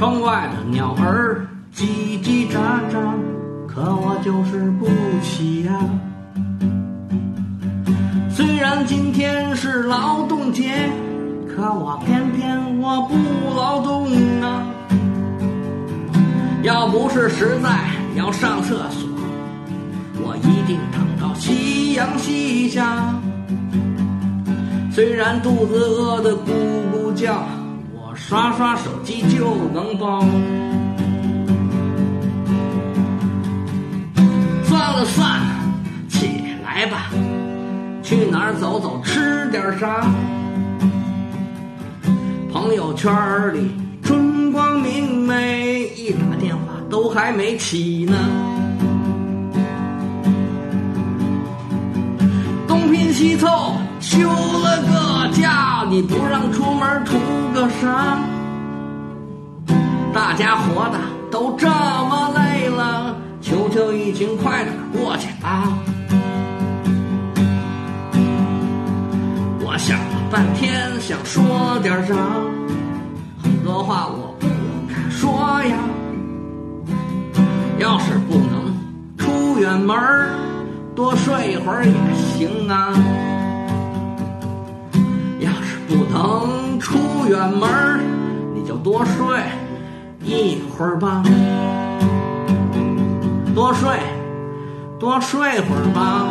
窗外的鸟儿叽叽喳喳，可我就是不起呀。虽然今天是劳动节，可我偏偏我不劳动啊。要不是实在要上厕所，我一定等到夕阳西下。虽然肚子饿得咕咕叫，刷刷手机就能饱。算了算了，起来吧，去哪儿走走，吃点啥？朋友圈里春光明媚，一打电话都还没起呢。东拼西凑休了个假，你不啥？大家活的都这么累了，求求疫情快点过去吧！我想了半天，想说点啥，很多话我不敢说呀。要是不能出远门多睡一会儿也行啊。远门你就多睡一会儿吧，多睡，多睡会儿吧。